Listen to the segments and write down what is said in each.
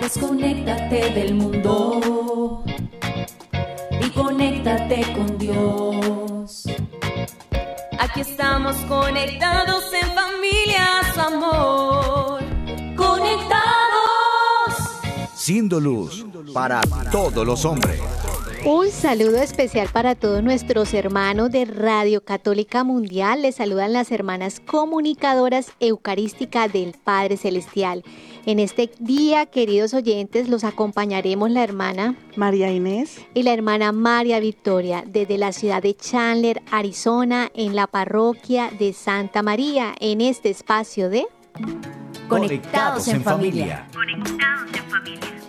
Desconéctate del mundo y conéctate con Dios. Aquí estamos conectados en familia, su amor. Conectados. Siendo luz para todos los hombres. Un saludo especial para todos nuestros hermanos de Radio Católica Mundial. Les saludan las hermanas comunicadoras eucarísticas del Padre Celestial. En este día, queridos oyentes, los acompañaremos la hermana María Inés y la hermana María Victoria desde la ciudad de Chandler, Arizona, en la parroquia de Santa María, en este espacio de Conectados en familia. Conectados en familia.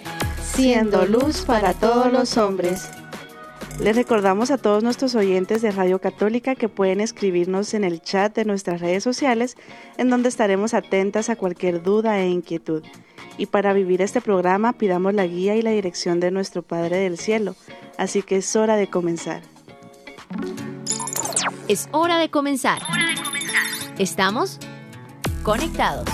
Siendo luz para todos los hombres. Les recordamos a todos nuestros oyentes de Radio Católica que pueden escribirnos en el chat de nuestras redes sociales, en donde estaremos atentas a cualquier duda e inquietud. Y para vivir este programa pidamos la guía y la dirección de nuestro Padre del Cielo. Así que es hora de comenzar. Es hora de comenzar. Estamos conectados.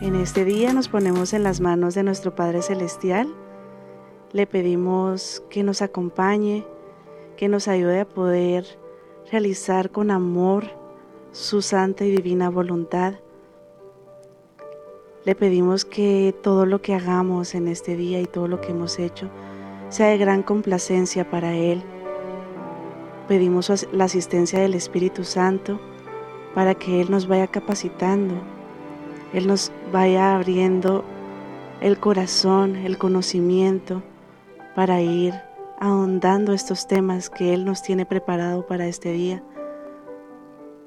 En este día nos ponemos en las manos de nuestro Padre Celestial. Le pedimos que nos acompañe, que nos ayude a poder realizar con amor su santa y divina voluntad. Le pedimos que todo lo que hagamos en este día y todo lo que hemos hecho sea de gran complacencia para Él. Pedimos la asistencia del Espíritu Santo para que Él nos vaya capacitando él nos vaya abriendo el corazón, el conocimiento para ir ahondando estos temas que Él nos tiene preparado para este día.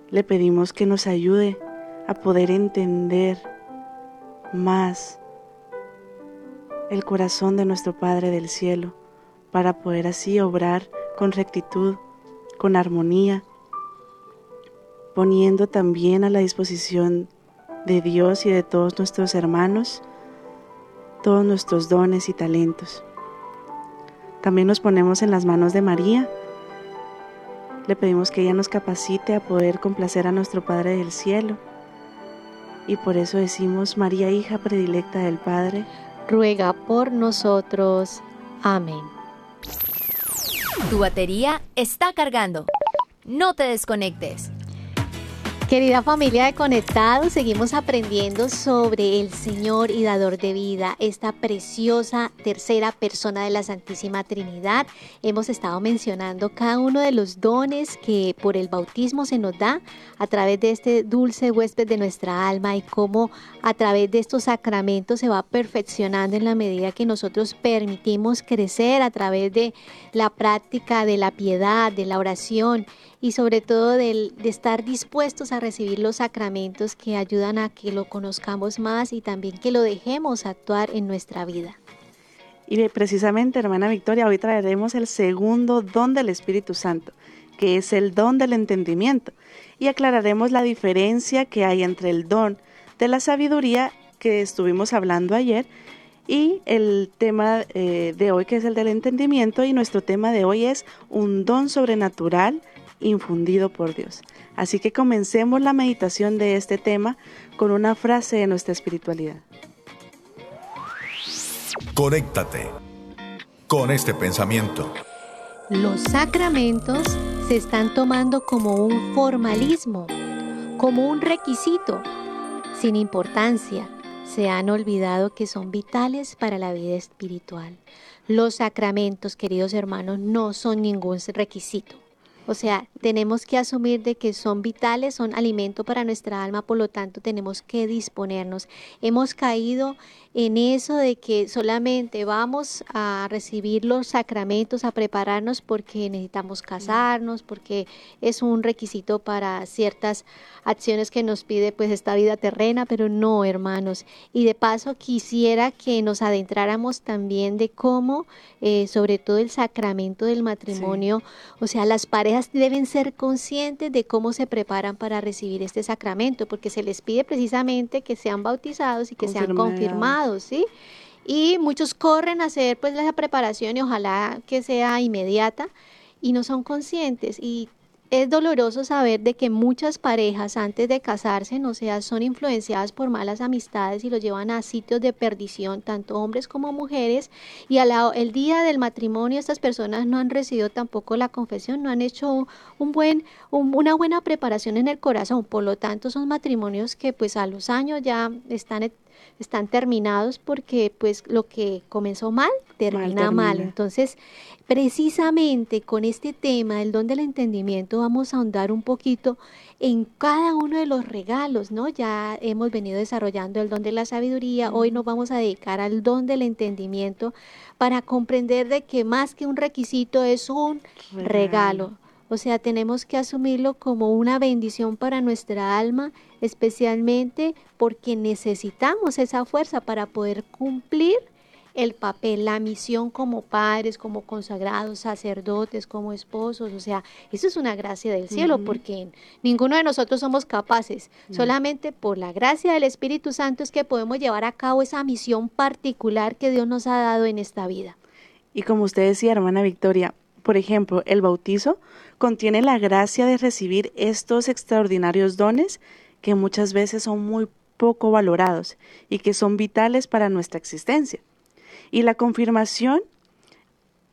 Le pedimos que nos ayude a poder entender más el corazón de nuestro Padre del Cielo para poder así obrar con rectitud, con armonía, poniendo también a la disposición de Dios y de todos nuestros hermanos, todos nuestros dones y talentos. También nos ponemos en las manos de María. Le pedimos que ella nos capacite a poder complacer a nuestro Padre del Cielo. Y por eso decimos, María, hija predilecta del Padre, ruega por nosotros. Amén. Tu batería está cargando. No te desconectes. Querida familia de Conectados, seguimos aprendiendo sobre el Señor y dador de vida, esta preciosa tercera persona de la Santísima Trinidad. Hemos estado mencionando cada uno de los dones que por el bautismo se nos da a través de este dulce huésped de nuestra alma y cómo a través de estos sacramentos se va perfeccionando en la medida que nosotros permitimos crecer a través de la práctica de la piedad, de la oración y sobre todo de, estar dispuestos a recibir los sacramentos que ayudan a que lo conozcamos más y también que lo dejemos actuar en nuestra vida. Y precisamente, hermana Victoria, hoy traeremos el segundo don del Espíritu Santo, que es el don del entendimiento, y aclararemos la diferencia que hay entre el don de la sabiduría que estuvimos hablando ayer y el tema eh, de hoy que es el del entendimiento y nuestro tema de hoy es un don sobrenatural infundido por Dios. Así que comencemos la meditación de este tema con una frase de nuestra espiritualidad. Conéctate con este pensamiento. Los sacramentos se están tomando como un formalismo, como un requisito, sin importancia. Se han olvidado que son vitales para la vida espiritual. Los sacramentos, queridos hermanos, no son ningún requisito o sea, tenemos que asumir de que son vitales, son alimento para nuestra alma, por lo tanto tenemos que disponernos. Hemos caído en eso de que solamente vamos a recibir los sacramentos, a prepararnos porque necesitamos casarnos, porque es un requisito para ciertas acciones que nos pide pues esta vida terrena, pero no, hermanos. Y de paso quisiera que nos adentráramos también de cómo, eh, sobre todo el sacramento del matrimonio, o sea, las parejas deben ser conscientes de cómo se preparan para recibir este sacramento, porque se les pide precisamente que sean bautizados y que sean confirmados, ¿sí? Y muchos corren a hacer pues la preparación y ojalá que sea inmediata y no son conscientes. Y es doloroso saber de que muchas parejas antes de casarse, no sea, son influenciadas por malas amistades y los llevan a sitios de perdición, tanto hombres como mujeres, y al el día del matrimonio estas personas no han recibido tampoco la confesión, no han hecho un buen, una buena preparación en el corazón, por lo tanto son matrimonios que pues a los años ya están están terminados porque pues lo que comenzó mal termina mal. Entonces, precisamente con este tema, el don del entendimiento, vamos a ahondar un poquito en cada uno de los regalos, ¿no? Ya hemos venido desarrollando el don de la sabiduría, hoy nos vamos a dedicar al don del entendimiento para comprender de que más que un requisito es un regalo. O sea, tenemos que asumirlo como una bendición para nuestra alma, especialmente porque necesitamos esa fuerza para poder cumplir el papel, la misión como padres, como consagrados, sacerdotes, como esposos. O sea, eso es una gracia del cielo porque ninguno de nosotros somos capaces. Solamente por la gracia del Espíritu Santo es que podemos llevar a cabo esa misión particular que Dios nos ha dado en esta vida. Y como usted decía, hermana Victoria, por ejemplo, el bautizo contiene la gracia de recibir estos extraordinarios dones que muchas veces son muy poco valorados y que son vitales para nuestra existencia. Y la confirmación,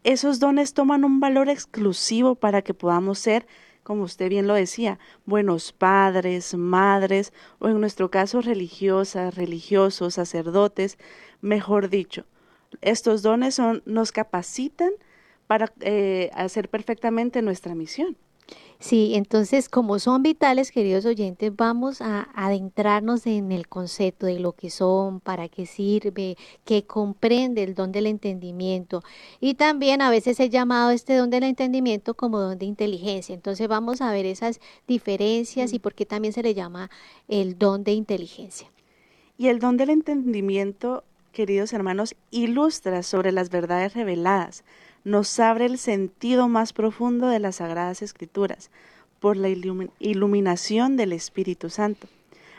esos dones toman un valor exclusivo para que podamos ser, como usted bien lo decía, buenos padres, madres, o en nuestro caso religiosas, religiosos, sacerdotes, mejor dicho. Estos dones son, nos capacitan para eh, hacer perfectamente nuestra misión. Sí, entonces como son vitales, queridos oyentes, vamos a adentrarnos en el concepto de lo que son, para qué sirve, qué comprende el don del entendimiento. Y también a veces he llamado este don del entendimiento como don de inteligencia. Entonces vamos a ver esas diferencias y por qué también se le llama el don de inteligencia. Y el don del entendimiento, queridos hermanos, ilustra sobre las verdades reveladas nos abre el sentido más profundo de las Sagradas Escrituras por la iluminación del Espíritu Santo.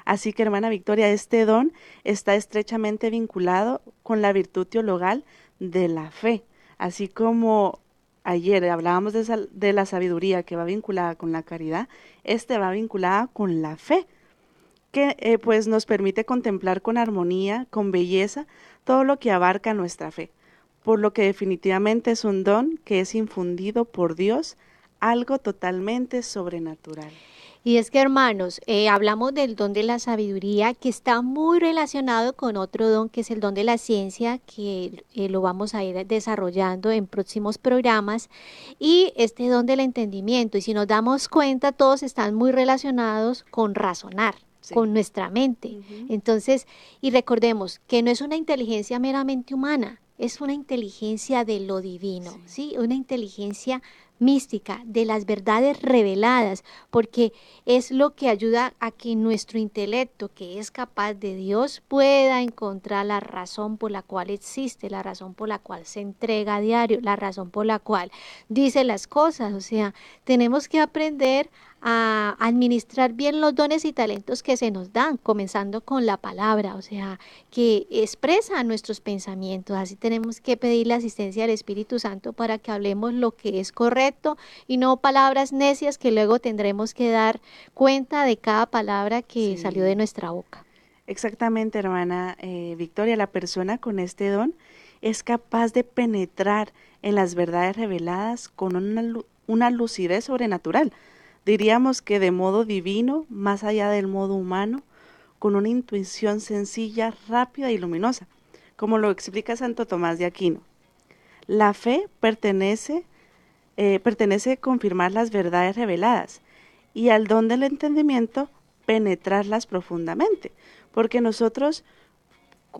Así que, hermana Victoria, este don está estrechamente vinculado con la virtud teologal de la fe, así como ayer hablábamos de, la sabiduría que va vinculada con la caridad, este va vinculada con la fe, que eh, pues nos permite contemplar con armonía, con belleza, todo lo que abarca nuestra fe por lo que definitivamente es un don que es infundido por Dios, algo totalmente sobrenatural. Y es que, hermanos, eh, hablamos del don de la sabiduría que está muy relacionado con otro don que es el don de la ciencia, que eh, lo vamos a ir desarrollando en próximos programas, y este don del entendimiento. Y si nos damos cuenta, todos están muy relacionados con razonar. con nuestra mente. Entonces, y recordemos que no es una inteligencia meramente humana, es una inteligencia de lo divino, sí. Una inteligencia mística, de las verdades reveladas, porque es lo que ayuda a que nuestro intelecto, que es capaz de Dios, pueda encontrar la razón por la cual existe, la razón por la cual se entrega a diario, la razón por la cual dice las cosas. O sea, tenemos que aprender a administrar bien los dones y talentos que se nos dan, comenzando con la palabra, o sea, que expresa nuestros pensamientos. Así tenemos que pedir la asistencia del Espíritu Santo para que hablemos lo que es correcto y no palabras necias que luego tendremos que dar cuenta de cada palabra que salió de nuestra boca. Exactamente, hermana eh, Victoria, la persona con este don es capaz de penetrar en las verdades reveladas con una, una lucidez sobrenatural diríamos que de modo divino, más allá del modo humano, con una intuición sencilla, rápida y luminosa, como lo explica Santo Tomás de Aquino. La fe pertenece, eh, pertenece a confirmar las verdades reveladas y al don del entendimiento penetrarlas profundamente, porque nosotros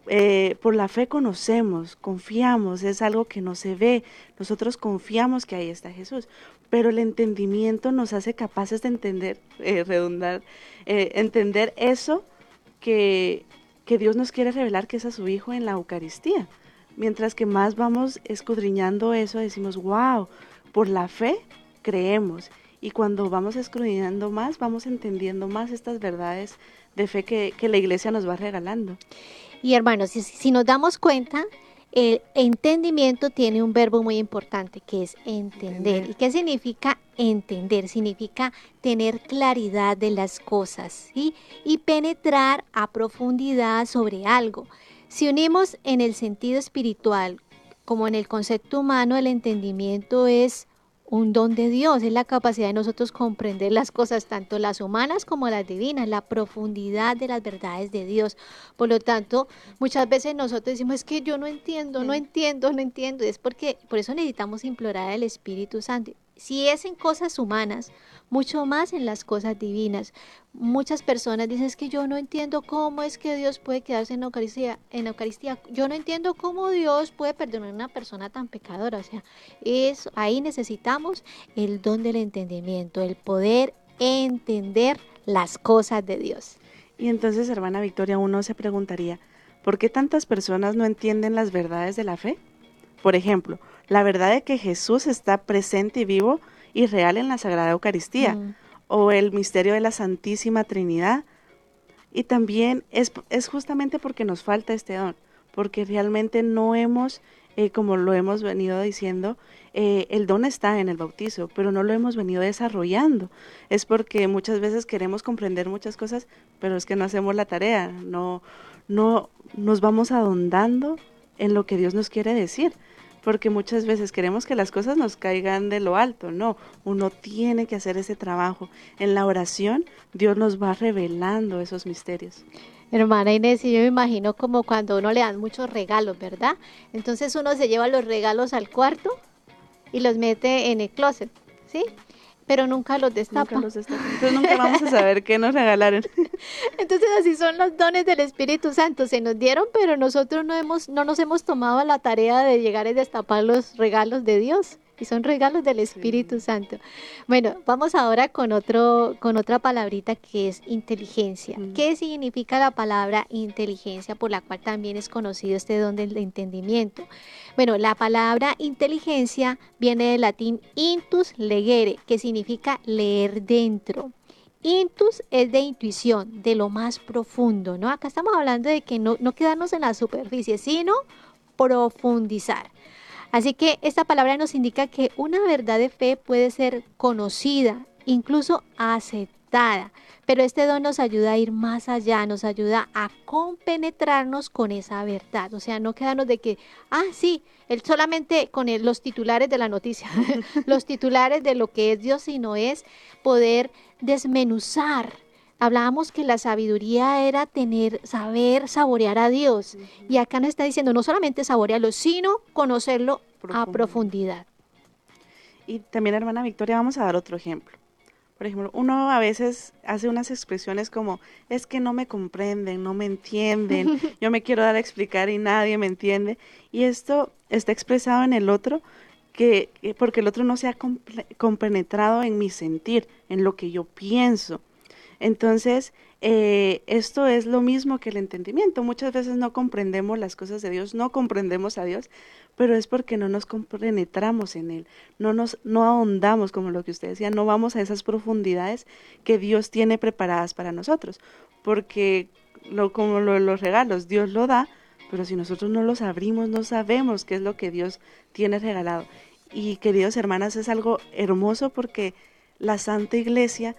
eh, por la fe conocemos, confiamos, es algo que no se ve, nosotros confiamos que ahí está Jesús, pero el entendimiento nos hace capaces de entender, eh, redundar, eh, entender eso que, que Dios nos quiere revelar, que es a su Hijo en la Eucaristía. Mientras que más vamos escudriñando eso, decimos, wow, por la fe creemos Y cuando vamos escudriñando más, vamos entendiendo más estas verdades de fe que, que la iglesia nos va regalando. Y hermanos, si, si nos damos cuenta, el entendimiento tiene un verbo muy importante que es entender. Entender. ¿Y qué significa entender? Significa tener claridad de las cosas ¿sí? y penetrar a profundidad sobre algo. Si unimos en el sentido espiritual como en el concepto humano, el entendimiento es un don de Dios, es la capacidad de nosotros comprender las cosas, tanto las humanas como las divinas, la profundidad de las verdades de Dios. Por lo tanto, muchas veces nosotros decimos, es que yo no entiendo, no entiendo, no entiendo. Y es porque, por eso necesitamos implorar al Espíritu Santo. Si es en cosas humanas, mucho más en las cosas divinas. Muchas personas dicen, es que yo no entiendo cómo es que Dios puede quedarse en Eucaristía. En Eucaristía. Yo no entiendo cómo Dios puede perdonar a una persona tan pecadora. O sea, es, ahí necesitamos el don del entendimiento, el poder entender las cosas de Dios. Y entonces, hermana Victoria, uno se preguntaría, ¿por qué tantas personas no entienden las verdades de la fe? Por ejemplo, la verdad de que Jesús está presente y vivo y real en la Sagrada Eucaristía, Mm. o el misterio de la Santísima Trinidad. Y también es, es justamente porque nos falta este don, porque realmente no hemos, eh, como lo hemos venido diciendo, eh, el don está en el bautizo, pero no lo hemos venido desarrollando. Es porque muchas veces queremos comprender muchas cosas, pero es que no hacemos la tarea, no, no nos vamos ahondando en lo que Dios nos quiere decir porque muchas veces queremos que las cosas nos caigan de lo alto, no, uno tiene que hacer ese trabajo. En la oración Dios nos va revelando esos misterios. Hermana Inés, yo me imagino como cuando uno le dan muchos regalos, ¿verdad? Entonces uno se lleva los regalos al cuarto y los mete en el closet, ¿sí? Pero nunca los destapa. Nunca los destapa. Entonces nunca vamos a saber qué nos regalaron. Entonces así son los dones del Espíritu Santo, se nos dieron, pero nosotros no hemos, no nos hemos tomado la tarea de llegar y destapar los regalos de Dios. Y son regalos del Espíritu Santo. Bueno, vamos ahora con otro, con otra palabrita que es inteligencia. Mm. ¿Qué significa la palabra inteligencia, por la cual también es conocido este don del entendimiento? Bueno, la palabra inteligencia viene del latín intus legere, que significa leer dentro. Intus es de intuición, de lo más profundo, ¿no? Acá estamos hablando de que no, no quedarnos en la superficie, sino profundizar. Así que esta palabra nos indica que una verdad de fe puede ser conocida, incluso aceptada, pero este don nos ayuda a ir más allá, nos ayuda a compenetrarnos con esa verdad, o sea, no quedarnos de que, ah, sí, él solamente con los titulares de la noticia, los titulares de lo que es Dios, sino es poder desmenuzar. Hablábamos que la sabiduría era tener, saber saborear a Dios. Y acá nos está diciendo no solamente saborearlo, sino conocerlo a profundidad. Y también, hermana Victoria, vamos a dar otro ejemplo. Por ejemplo, uno a veces hace unas expresiones como, es que no me comprenden, no me entienden, yo me quiero dar a explicar y nadie me entiende. Y esto está expresado en el otro que, que- porque el otro no se ha compenetrado en mi sentir, en lo que yo pienso. Entonces, eh, esto es lo mismo que el entendimiento. Muchas veces no comprendemos las cosas de Dios, no comprendemos a Dios, pero es porque no nos compenetramos en Él, no nos no ahondamos, como lo que usted decía, no vamos a esas profundidades que Dios tiene preparadas para nosotros, porque lo, como lo los regalos, Dios lo da, pero si nosotros no los abrimos, no sabemos qué es lo que Dios tiene regalado. Y queridos hermanas, es algo hermoso porque la Santa Iglesia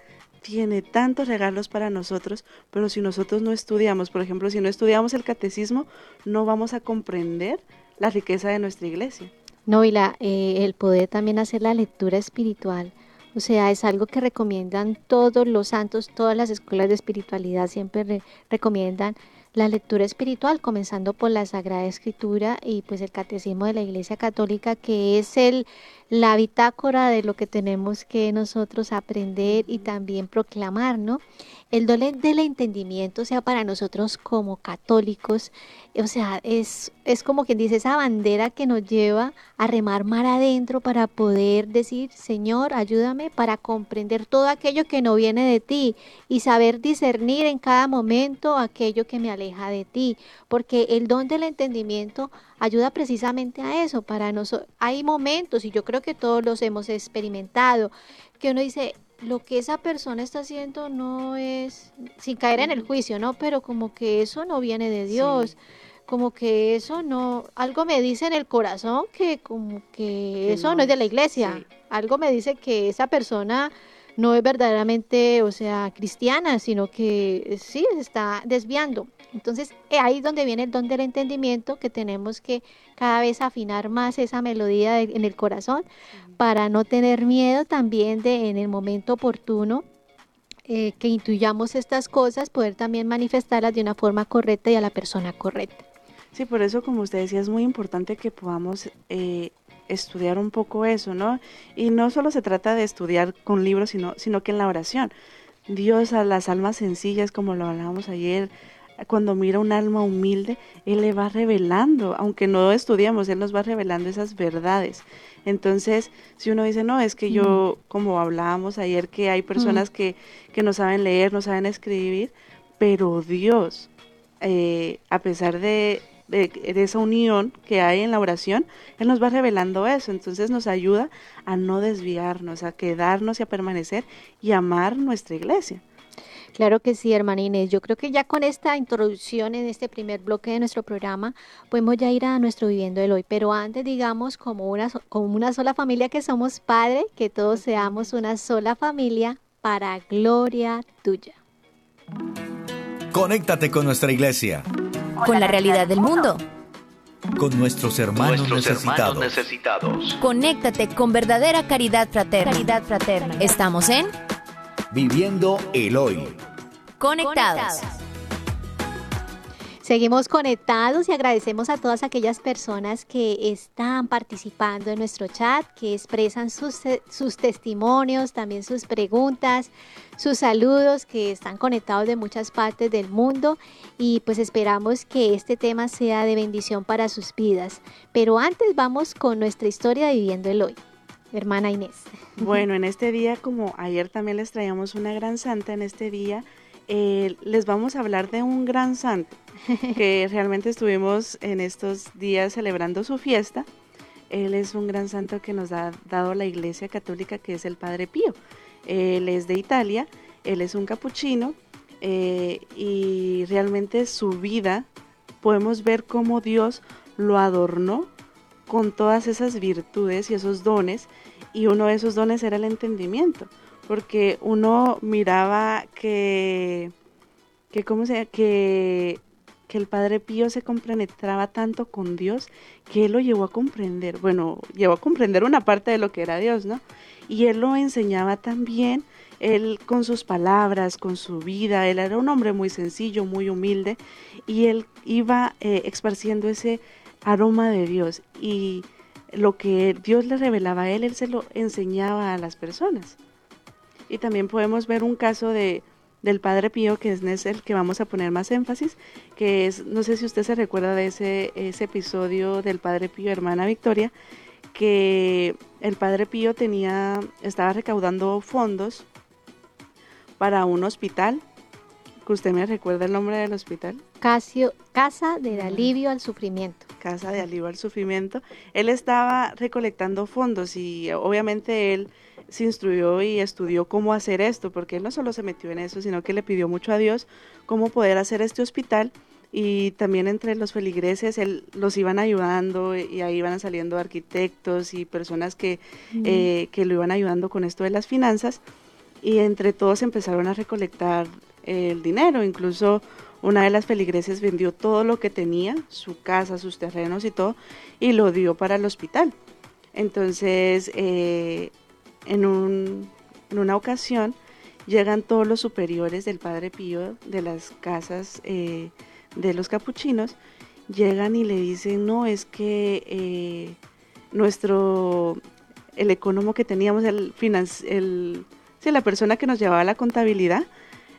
tiene tantos regalos para nosotros, pero si nosotros no estudiamos, por ejemplo, si no estudiamos el catecismo, no vamos a comprender la riqueza de nuestra iglesia. No, y la, eh, el poder también hacer la lectura espiritual. O sea, es algo que recomiendan todos los santos, todas las escuelas de espiritualidad siempre re- recomiendan la lectura espiritual, comenzando por la Sagrada Escritura y pues el Catecismo de la Iglesia Católica, que es el la bitácora de lo que tenemos que nosotros aprender y también proclamar, ¿no? El don del entendimiento, o sea, para nosotros como católicos, o sea, es, es como quien dice esa bandera que nos lleva a remar mar adentro para poder decir, Señor, ayúdame para comprender todo aquello que no viene de ti y saber discernir en cada momento aquello que me aleja aleja de ti, porque el don del entendimiento ayuda precisamente a eso, para nosotros. Hay momentos, y yo creo que todos los hemos experimentado, que uno dice, lo que esa persona está haciendo no es, sin caer en el juicio, ¿no? Pero como que eso no viene de Dios. Como que eso no, algo me dice en el corazón que como que, eso no, es de la iglesia. Algo me dice que esa persona no es verdaderamente, o sea, cristiana, sino que sí se está desviando. Entonces, eh, ahí es donde viene el don del entendimiento, que tenemos que cada vez afinar más esa melodía en el corazón para no tener miedo también de en el momento oportuno eh, que intuyamos estas cosas, poder también manifestarlas de una forma correcta y a la persona correcta. Sí, por eso, como usted decía, es muy importante que podamos eh, estudiar un poco eso, ¿no? Y no solo se trata de estudiar con libros, sino, sino que en la oración. Dios a las almas sencillas, como lo hablábamos ayer, cuando mira un alma humilde, Él le va revelando, aunque no estudiamos, Él nos va revelando esas verdades. Entonces, si uno dice, no, es que yo, como hablábamos ayer, que hay personas que, que no saben leer, no saben escribir, pero Dios, eh, a pesar de, de, esa unión que hay en la oración, Él nos va revelando eso, entonces nos ayuda a no desviarnos, a quedarnos y a permanecer y amar nuestra iglesia. Claro que sí, hermana Inés. Yo creo que ya con esta introducción en este primer bloque de nuestro programa, podemos ya ir a nuestro viviendo el hoy. Pero antes, digamos, como una, como una sola familia que somos padre, que todos seamos una sola familia para gloria tuya. Conéctate con nuestra iglesia. Con la realidad del mundo. Con nuestros hermanos, Nuestros necesitados. hermanos necesitados. Conéctate con verdadera caridad fraterna. Caridad fraterna. Estamos en Viviendo el hoy. Conectados. Seguimos conectados y agradecemos a todas aquellas personas que están participando en nuestro chat, que expresan sus, sus testimonios, también sus preguntas, sus saludos, que están conectados de muchas partes del mundo y pues esperamos que este tema sea de bendición para sus vidas. Pero antes vamos con nuestra historia de Viviendo el Hoy. Hermana Inés. Bueno, en este día, como ayer también les traíamos una gran santa, en este día eh, les vamos a hablar de un gran santo que realmente estuvimos en estos días celebrando su fiesta. Él es un gran santo que nos ha dado la Iglesia Católica, que es el Padre Pío. Él es de Italia, él es un capuchino eh, y realmente su vida podemos ver cómo Dios lo adornó con todas esas virtudes y esos dones y uno de esos dones era el entendimiento porque uno miraba que que cómo se que que el Padre Pío se compenetraba tanto con Dios que él lo llevó a comprender, bueno, llevó a comprender una parte de lo que era Dios, ¿no? Y él lo enseñaba también, él con sus palabras, con su vida, él era un hombre muy sencillo, muy humilde, y él iba eh, esparciendo ese aroma de Dios y lo que Dios le revelaba a él, él se lo enseñaba a las personas. Y también podemos ver un caso de del Padre Pío, que es el que vamos a poner más énfasis, que es, no sé si usted se recuerda de ese, ese episodio del Padre Pío, hermana Victoria, que el Padre Pío tenía, estaba recaudando fondos para un hospital. Que ¿Usted me recuerda el nombre del hospital? Casio, Casa del Alivio al Sufrimiento. Casa de Alivio al Sufrimiento. Él estaba recolectando fondos y obviamente él se instruyó y estudió cómo hacer esto, porque él no solo se metió en eso, sino que le pidió mucho a Dios cómo poder hacer este hospital y también entre los feligreses él, los iban ayudando y ahí iban saliendo arquitectos y personas que, eh, que lo iban ayudando con esto de las finanzas y entre todos empezaron a recolectar el dinero, incluso una de las feligreses vendió todo lo que tenía, su casa, sus terrenos y todo, y lo dio para el hospital. Entonces, eh, en, un, en una ocasión llegan todos los superiores del Padre Pío de las casas eh, de los capuchinos, llegan y le dicen, no, es que eh, nuestro, el economo que teníamos, el, el sí, la persona que nos llevaba la contabilidad,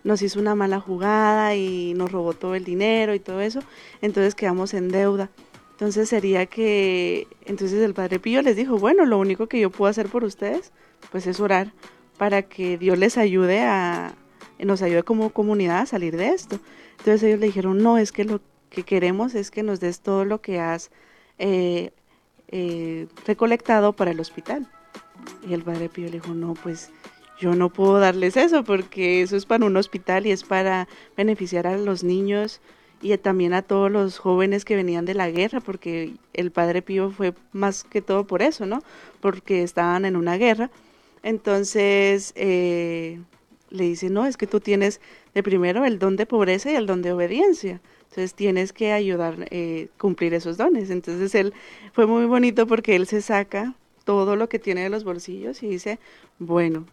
nos hizo una mala jugada y nos robó todo el dinero y todo eso, entonces quedamos en deuda. Entonces sería que, entonces el Padre Pío les dijo, bueno, lo único que yo puedo hacer por ustedes, pues es orar para que Dios les ayude a, nos ayude como comunidad a salir de esto. Entonces ellos le dijeron, no, es que lo que queremos es que nos des todo lo que has eh, eh, recolectado para el hospital. Y el padre Pío le dijo, no, pues yo no puedo darles eso porque eso es para un hospital y es para beneficiar a los niños y también a todos los jóvenes que venían de la guerra, porque el padre Pío fue más que todo por eso, ¿no? Porque estaban en una guerra. Entonces eh, le dice, no, es que tú tienes de primero el don de pobreza y el don de obediencia. Entonces tienes que ayudar eh, cumplir esos dones. Entonces él fue muy bonito porque él se saca todo lo que tiene de los bolsillos y dice, bueno,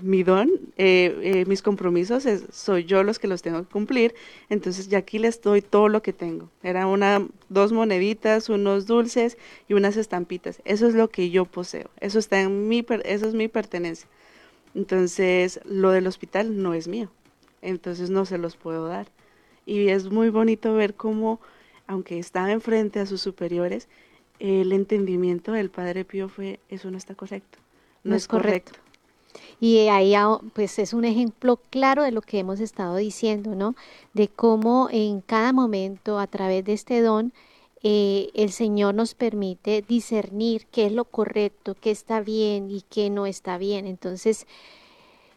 mi don, eh, eh, mis compromisos, soy yo los que los tengo que cumplir, entonces ya aquí les doy todo lo que tengo. Era una, dos moneditas, unos dulces y unas estampitas. Eso es lo que yo poseo, eso está en mi, eso es mi pertenencia. Entonces, lo del hospital no es mío, entonces no se los puedo dar. Y es muy bonito ver cómo, aunque estaba enfrente a sus superiores, el entendimiento del Padre Pío fue, eso no está correcto. No, es correcto. Y ahí pues es un ejemplo claro de lo que hemos estado diciendo, ¿no? De cómo en cada momento a través de este don eh, el Señor nos permite discernir qué es lo correcto, qué está bien y qué no está bien. Entonces,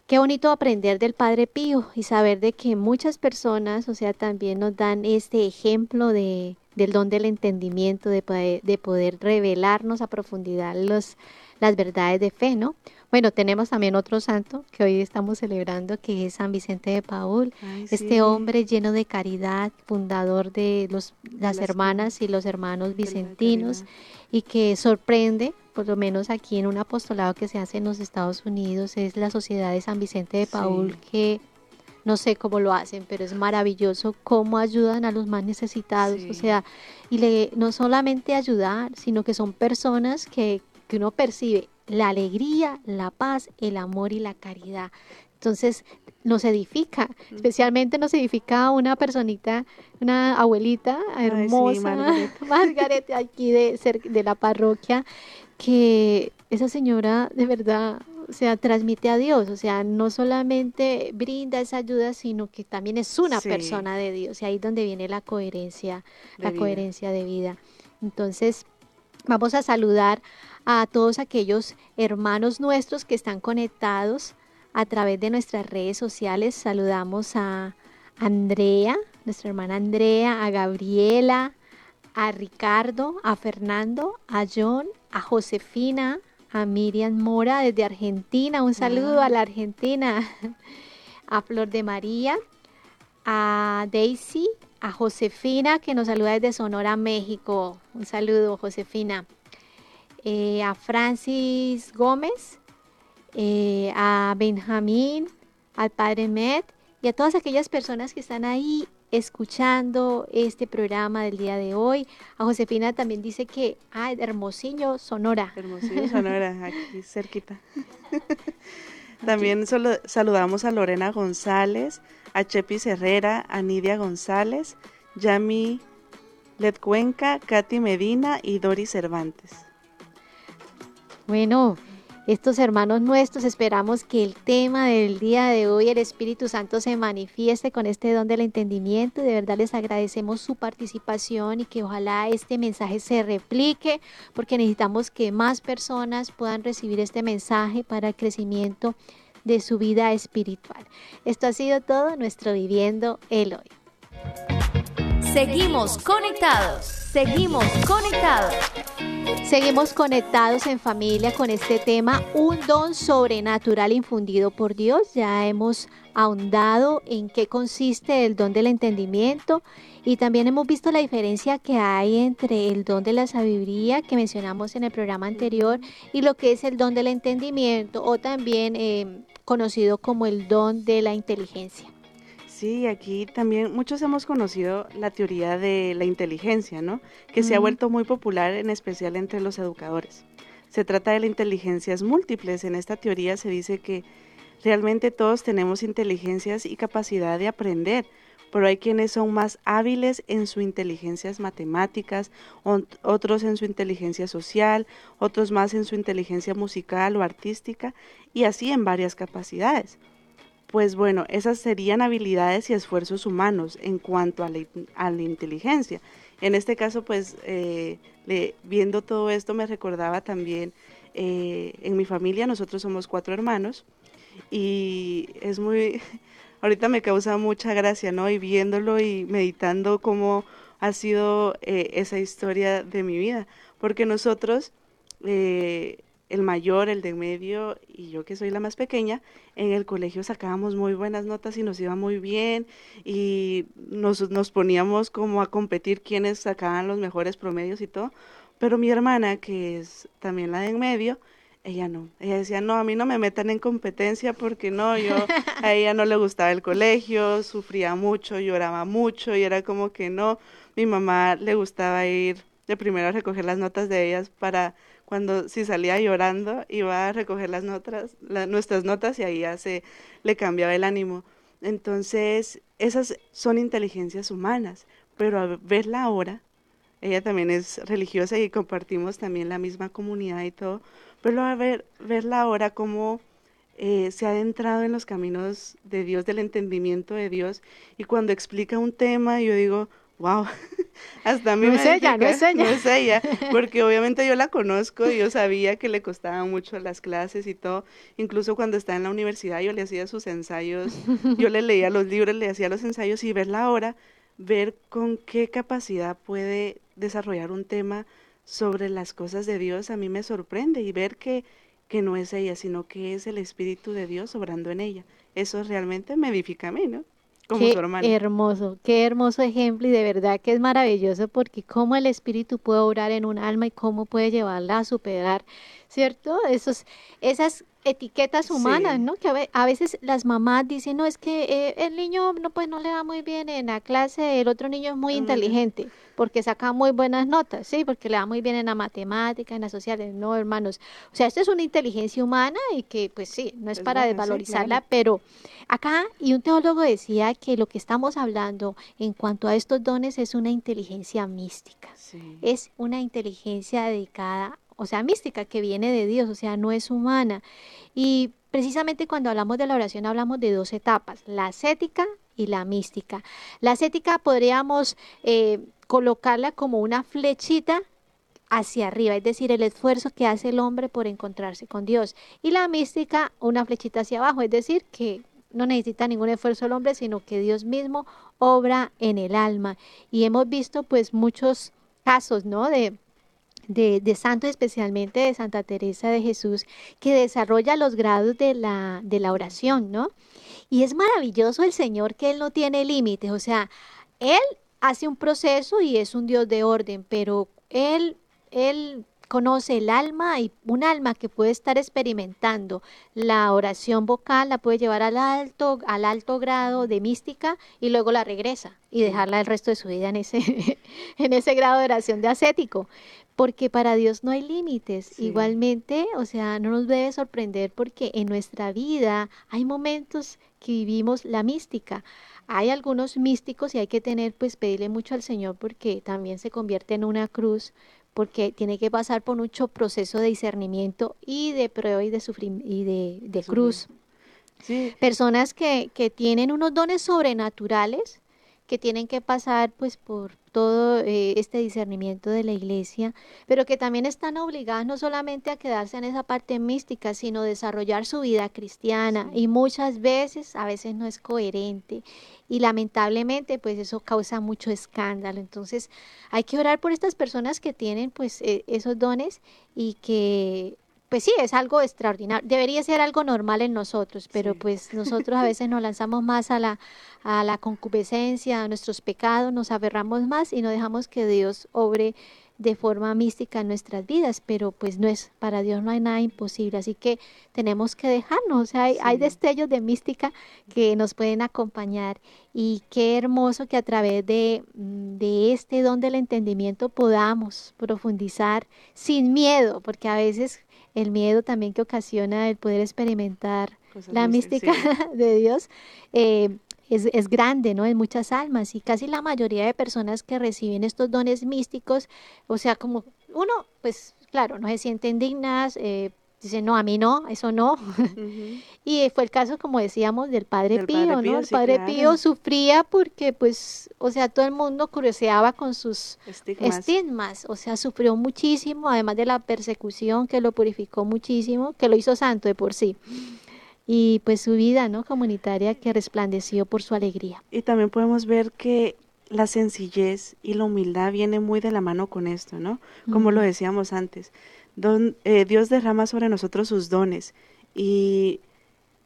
qué bonito aprender del Padre Pío y saber de que muchas personas, o sea, también nos dan este ejemplo de, del don del entendimiento, de poder, de poder revelarnos a profundidad los, las verdades de fe, ¿no? Bueno, tenemos también otro santo que hoy estamos celebrando, que es San Vicente de Paul, este hombre lleno de caridad, fundador de los, las, hermanas y los hermanos vicentinos, y que sorprende, por lo menos aquí en un apostolado que se hace en los Estados Unidos, es la Sociedad de San Vicente de Paul, que no sé cómo lo hacen, pero es maravilloso cómo ayudan a los más necesitados, o sea, y le, no solamente ayudar, sino que son personas que, que uno percibe la alegría, la paz, el amor y la caridad. Entonces nos edifica, especialmente nos edifica una personita, una abuelita hermosa, Margaret. aquí de, de la parroquia, que esa señora de verdad, o sea, transmite a Dios, o sea, no solamente brinda esa ayuda, sino que también es una persona de Dios, y ahí es donde viene la coherencia, la coherencia de vida. Entonces, vamos a saludar a todos aquellos hermanos nuestros que están conectados a través de nuestras redes sociales. Saludamos a Andrea, nuestra hermana Andrea, a Gabriela, a Ricardo, a Fernando, a John, a Josefina, a Miriam Mora desde Argentina. Un saludo a la Argentina. A Flor de María, a Daisy, a Josefina que nos saluda desde Sonora, México. Un saludo, Josefina. Eh, a Francis Gómez, eh, a Benjamín, al Padre Met y a todas aquellas personas que están ahí escuchando este programa del día de hoy. A Josefina también dice que, ah, Hermosillo, Sonora. Hermosillo, Sonora, aquí cerquita. también saludamos a Lorena González, a Chepis Herrera, a Nidia González, Yami Letcuenca, Katy Medina y Dori Cervantes. Bueno, estos hermanos nuestros, esperamos que el tema del día de hoy, el Espíritu Santo, se manifieste con este don del entendimiento. De verdad les agradecemos su participación y que ojalá este mensaje se replique, porque necesitamos que más personas puedan recibir este mensaje para el crecimiento de su vida espiritual. Esto ha sido todo nuestro Viviendo el Hoy. Seguimos conectados, seguimos conectados. Seguimos conectados en familia con este tema, un don sobrenatural infundido por Dios. Ya hemos ahondado en qué consiste el don del entendimiento y también hemos visto la diferencia que hay entre el don de la sabiduría que mencionamos en el programa anterior y lo que es el don del entendimiento o también eh, conocido como el don de la inteligencia. Sí, aquí también muchos hemos conocido la teoría de la inteligencia, ¿no? Que se ha vuelto muy popular en especial entre los educadores. Se trata de las inteligencias múltiples. En esta teoría se dice que realmente todos tenemos inteligencias y capacidad de aprender, pero hay quienes son más hábiles en sus inteligencias matemáticas, otros en su inteligencia social, otros más en su inteligencia musical o artística, y así en varias capacidades. Pues bueno, esas serían habilidades y esfuerzos humanos en cuanto a la, inteligencia. En este caso, pues eh, viendo todo esto me recordaba también, eh, en mi familia nosotros somos cuatro hermanos y es muy, ahorita me causa mucha gracia, ¿no? Y viéndolo y meditando cómo ha sido eh, esa historia de mi vida, porque nosotros, eh, el mayor, el de medio y yo que soy la más pequeña, en el colegio sacábamos muy buenas notas y nos iba muy bien y nos, nos poníamos como a competir quienes sacaban los mejores promedios y todo, pero mi hermana, que es también la de en medio, ella no. Ella decía, no, a mí no me metan en competencia porque no, yo, a ella no le gustaba el colegio, sufría mucho, lloraba mucho y era como que no. Mi mamá le gustaba ir de primero a recoger las notas de ellas para cuando si salía llorando iba a recoger las notas, nuestras notas y ahí ya se le cambiaba el ánimo. Entonces, esas son inteligencias humanas, pero a verla ahora, ella también es religiosa y compartimos también la misma comunidad y todo, pero a ver, verla ahora como eh, se ha adentrado en los caminos de Dios, del entendimiento de Dios, y cuando explica un tema, yo digo, wow, hasta a mí no me es ella, no es ella. no es ella, porque obviamente yo la conozco y yo sabía que le costaban mucho las clases y todo, incluso cuando estaba en la universidad yo le hacía sus ensayos, yo le leía los libros, le hacía los ensayos y verla ahora, ver con qué capacidad puede desarrollar un tema sobre las cosas de Dios, a mí me sorprende y ver que, que no es ella, sino que es el Espíritu de Dios obrando en ella. Eso realmente me edifica a mí, ¿no? Como qué su hermana. hermoso, qué hermoso ejemplo y de verdad que es maravilloso porque cómo el Espíritu puede obrar en un alma y cómo puede llevarla a superar, ¿cierto? Esos, esas etiquetas humanas, Sí. ¿no? Que a ve- a veces las mamás dicen, no, es que eh, el niño no, pues no le va muy bien en la clase, el otro niño es muy inteligente porque saca muy buenas notas, sí, porque le va muy bien en la matemática, en las sociales, no, hermanos. O sea, esto es una inteligencia humana y que, pues sí, no es para sí, desvalorizarla, claro. pero acá, y un teólogo decía que lo que estamos hablando en cuanto a estos dones es una inteligencia mística Sí. es una inteligencia dedicada, o sea, mística, que viene de Dios, o sea, no es humana. Y precisamente cuando hablamos de la oración hablamos de dos etapas, la ascética y la mística. La ascética podríamos eh, colocarla como una flechita hacia arriba, es decir, el esfuerzo que hace el hombre por encontrarse con Dios. Y la mística, una flechita hacia abajo, es decir, que no necesita ningún esfuerzo el hombre, sino que Dios mismo obra en el alma. Y hemos visto pues muchos casos, ¿no? De, de, de santos, especialmente de Santa Teresa de Jesús, que desarrolla los grados de la, de la oración, ¿no? Y es maravilloso el Señor que Él no tiene límites, o sea, Él hace un proceso y es un Dios de orden, pero Él, Él conoce el alma y un alma que puede estar experimentando la oración vocal, la puede llevar al alto, al alto grado de mística y luego la regresa y dejarla el resto de su vida en ese, en ese grado de oración de ascético. Porque para Dios no hay límites. Sí. Igualmente, o sea, no nos debe sorprender porque en nuestra vida hay momentos que vivimos la mística. Hay algunos místicos y hay que tener, pues, pedirle mucho al Señor porque también se convierte en una cruz, porque tiene que pasar por mucho proceso de discernimiento y de prueba y de sufrimiento y de, de cruz. Sí, Personas que, que tienen unos dones sobrenaturales, que tienen que pasar pues por todo eh, este discernimiento de la iglesia, pero que también están obligadas no solamente a quedarse en esa parte mística, sino desarrollar su vida cristiana y muchas veces, a veces no es coherente y lamentablemente pues eso causa mucho escándalo. Entonces hay que orar por estas personas que tienen pues eh, esos dones y que pues sí, es algo extraordinario. Debería ser algo normal en nosotros, pero Sí. pues nosotros a veces nos lanzamos más a la, a la concupiscencia, a nuestros pecados, nos aferramos más y no dejamos que Dios obre de forma mística en nuestras vidas, pero pues no es, para Dios no hay nada imposible, así que tenemos que dejarnos, o sea, hay, hay destellos de mística que nos pueden acompañar y qué hermoso que a través de, de este don del entendimiento podamos profundizar sin miedo, porque a veces el miedo también que ocasiona el poder experimentar cosas la mística de Dios eh, es, es grande, ¿no? En muchas almas y casi la mayoría de personas que reciben estos dones místicos, o sea, como uno, pues claro, no se sienten dignas, eh, Dice, no, a mí no, eso no. Y fue el caso, como decíamos, del Padre Pío, Padre ¿no? El sí, Padre claro. Pío sufría porque, pues, o sea, todo el mundo curioseaba con sus Estigmas. estigmas, o sea, sufrió muchísimo, además de la persecución que lo purificó muchísimo, que lo hizo santo de por sí. Y pues su vida, ¿no? Comunitaria que resplandeció por su alegría. Y también podemos ver que la sencillez y la humildad viene muy de la mano con esto, ¿no? Como lo decíamos antes, don- eh, Dios derrama sobre nosotros sus dones y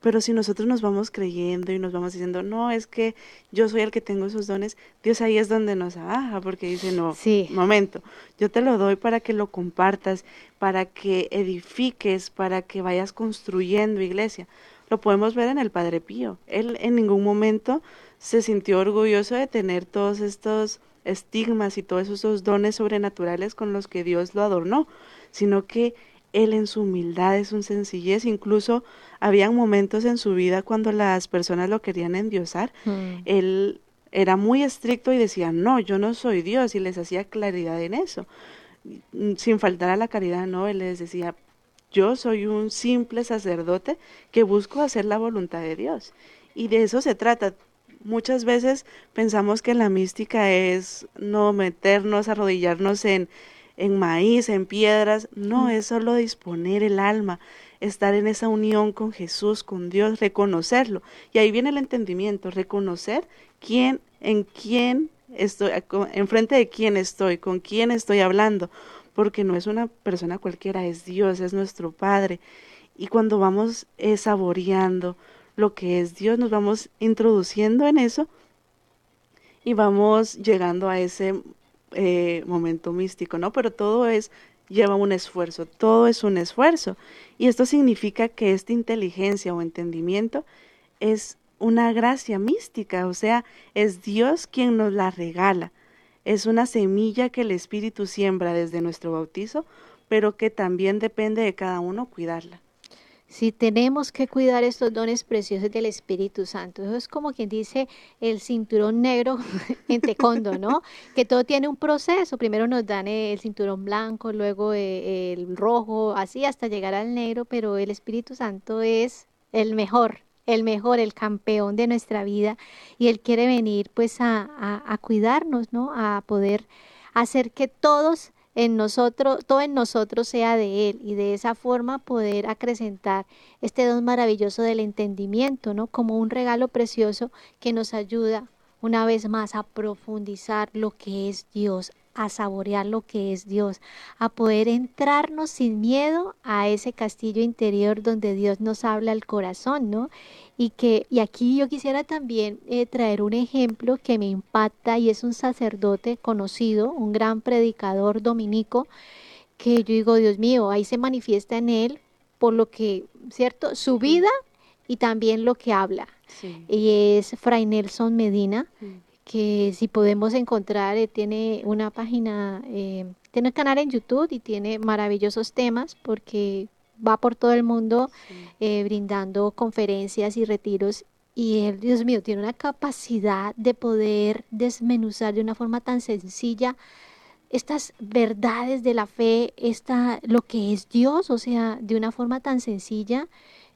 pero si nosotros nos vamos creyendo y nos vamos diciendo, no, es que yo soy el que tengo esos dones, Dios ahí es donde nos abaja, porque dice, no, Sí. momento, yo te lo doy para que lo compartas, para que edifiques, para que vayas construyendo iglesia. Lo podemos ver en el Padre Pío. Él en ningún momento se sintió orgulloso de tener todos estos estigmas y todos esos dones sobrenaturales con los que Dios lo adornó, sino que él en su humildad, en su sencillez, incluso habían momentos en su vida cuando las personas lo querían endiosar, Mm. él era muy estricto y decía, no, yo no soy Dios, y les hacía claridad en eso, Mm, sin faltar a la caridad, no, él les decía, yo soy un simple sacerdote que busco hacer la voluntad de Dios. Y de eso se trata. Muchas veces pensamos que la mística es no meternos, arrodillarnos en, en maíz, en piedras. No, es solo disponer el alma, estar en esa unión con Jesús, con Dios, reconocerlo. Y ahí viene el entendimiento, reconocer quién, en quién estoy, enfrente de quién estoy, con quién estoy hablando, porque no es una persona cualquiera, es Dios, es nuestro Padre. Y cuando vamos eh, saboreando lo que es Dios, nos vamos introduciendo en eso y vamos llegando a ese eh, momento místico, ¿no? Pero todo es, lleva un esfuerzo, todo es un esfuerzo. Y esto significa que esta inteligencia o entendimiento es una gracia mística, o sea, es Dios quien nos la regala. Es una semilla que el Espíritu siembra desde nuestro bautizo, pero que también depende de cada uno cuidarla. Si tenemos que cuidar estos dones preciosos del Espíritu Santo, eso es como quien dice el cinturón negro en taekwondo, ¿no? Que todo tiene un proceso. Primero nos dan el cinturón blanco, luego eh, el rojo, así hasta llegar al negro, pero el Espíritu Santo es el mejor, el mejor, el campeón de nuestra vida y Él quiere venir pues a, a, a cuidarnos, ¿no? A poder hacer que todos en nosotros, todo en nosotros sea de Él y de esa forma poder acrecentar este don maravilloso del entendimiento, ¿no? Como un regalo precioso que nos ayuda una vez más a profundizar lo que es Dios, a saborear lo que es Dios, a poder entrarnos sin miedo a ese castillo interior donde Dios nos habla al corazón, ¿no? Y que y aquí yo quisiera también eh, traer un ejemplo que me impacta y es un sacerdote conocido, un gran predicador dominico, que yo digo, Dios mío, ahí se manifiesta en él por lo que, ¿cierto? Su vida y también lo que habla. Sí. Y es Fray Nelson Medina, que si podemos encontrar, eh, tiene una página, eh, tiene un canal en YouTube y tiene maravillosos temas porque va por todo el mundo Sí. eh, brindando conferencias y retiros. Y él, Dios mío, tiene una capacidad de poder desmenuzar de una forma tan sencilla estas verdades de la fe, esta, lo que es Dios, o sea, de una forma tan sencilla